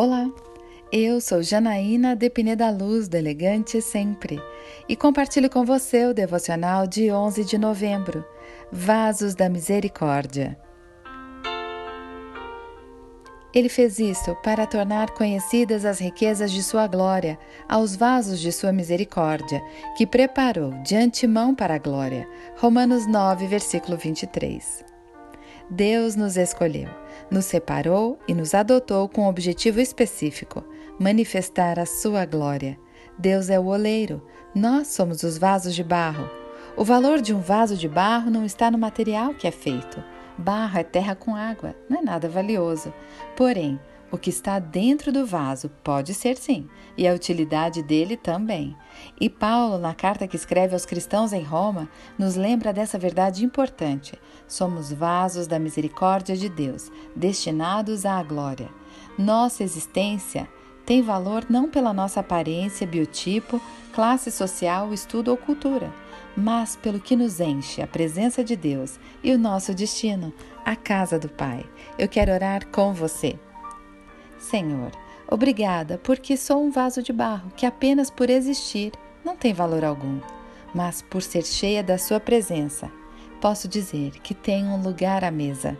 Olá, eu sou Janaína de Pineda Luz, do Elegante Sempre, e compartilho com você o devocional de 11 de novembro, Vasos da Misericórdia. Ele fez isso para tornar conhecidas as riquezas de sua glória aos vasos de sua misericórdia, que preparou de antemão para a glória. Romanos 9, versículo 23. Deus nos escolheu, nos separou e nos adotou com um objetivo específico: manifestar a sua glória. Deus é o oleiro, nós somos os vasos de barro. O valor de um vaso de barro não está no material que é feito. Barro é terra com água, não é nada valioso. Porém, o que está dentro do vaso pode ser sim, e a utilidade dele também. E Paulo, na carta que escreve aos cristãos em Roma, nos lembra dessa verdade importante. Somos vasos da misericórdia de Deus, destinados à glória. Nossa existência tem valor não pela nossa aparência, biotipo, classe social, estudo ou cultura, mas pelo que nos enche a presença de Deus e o nosso destino, a casa do Pai. Eu quero orar com você. Senhor, obrigada, porque sou um vaso de barro que apenas por existir não tem valor algum, mas por ser cheia da Sua presença, posso dizer que tenho um lugar à mesa.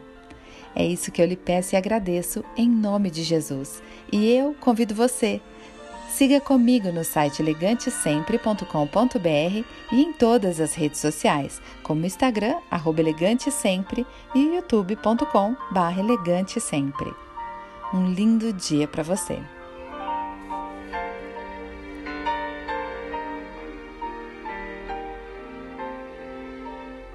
É isso que eu lhe peço e agradeço em nome de Jesus. E eu convido você. Siga comigo no site elegantesempre.com.br e em todas as redes sociais, como Instagram, arroba elegantesempre e youtube.com barra elegantesempre. Um lindo dia para você!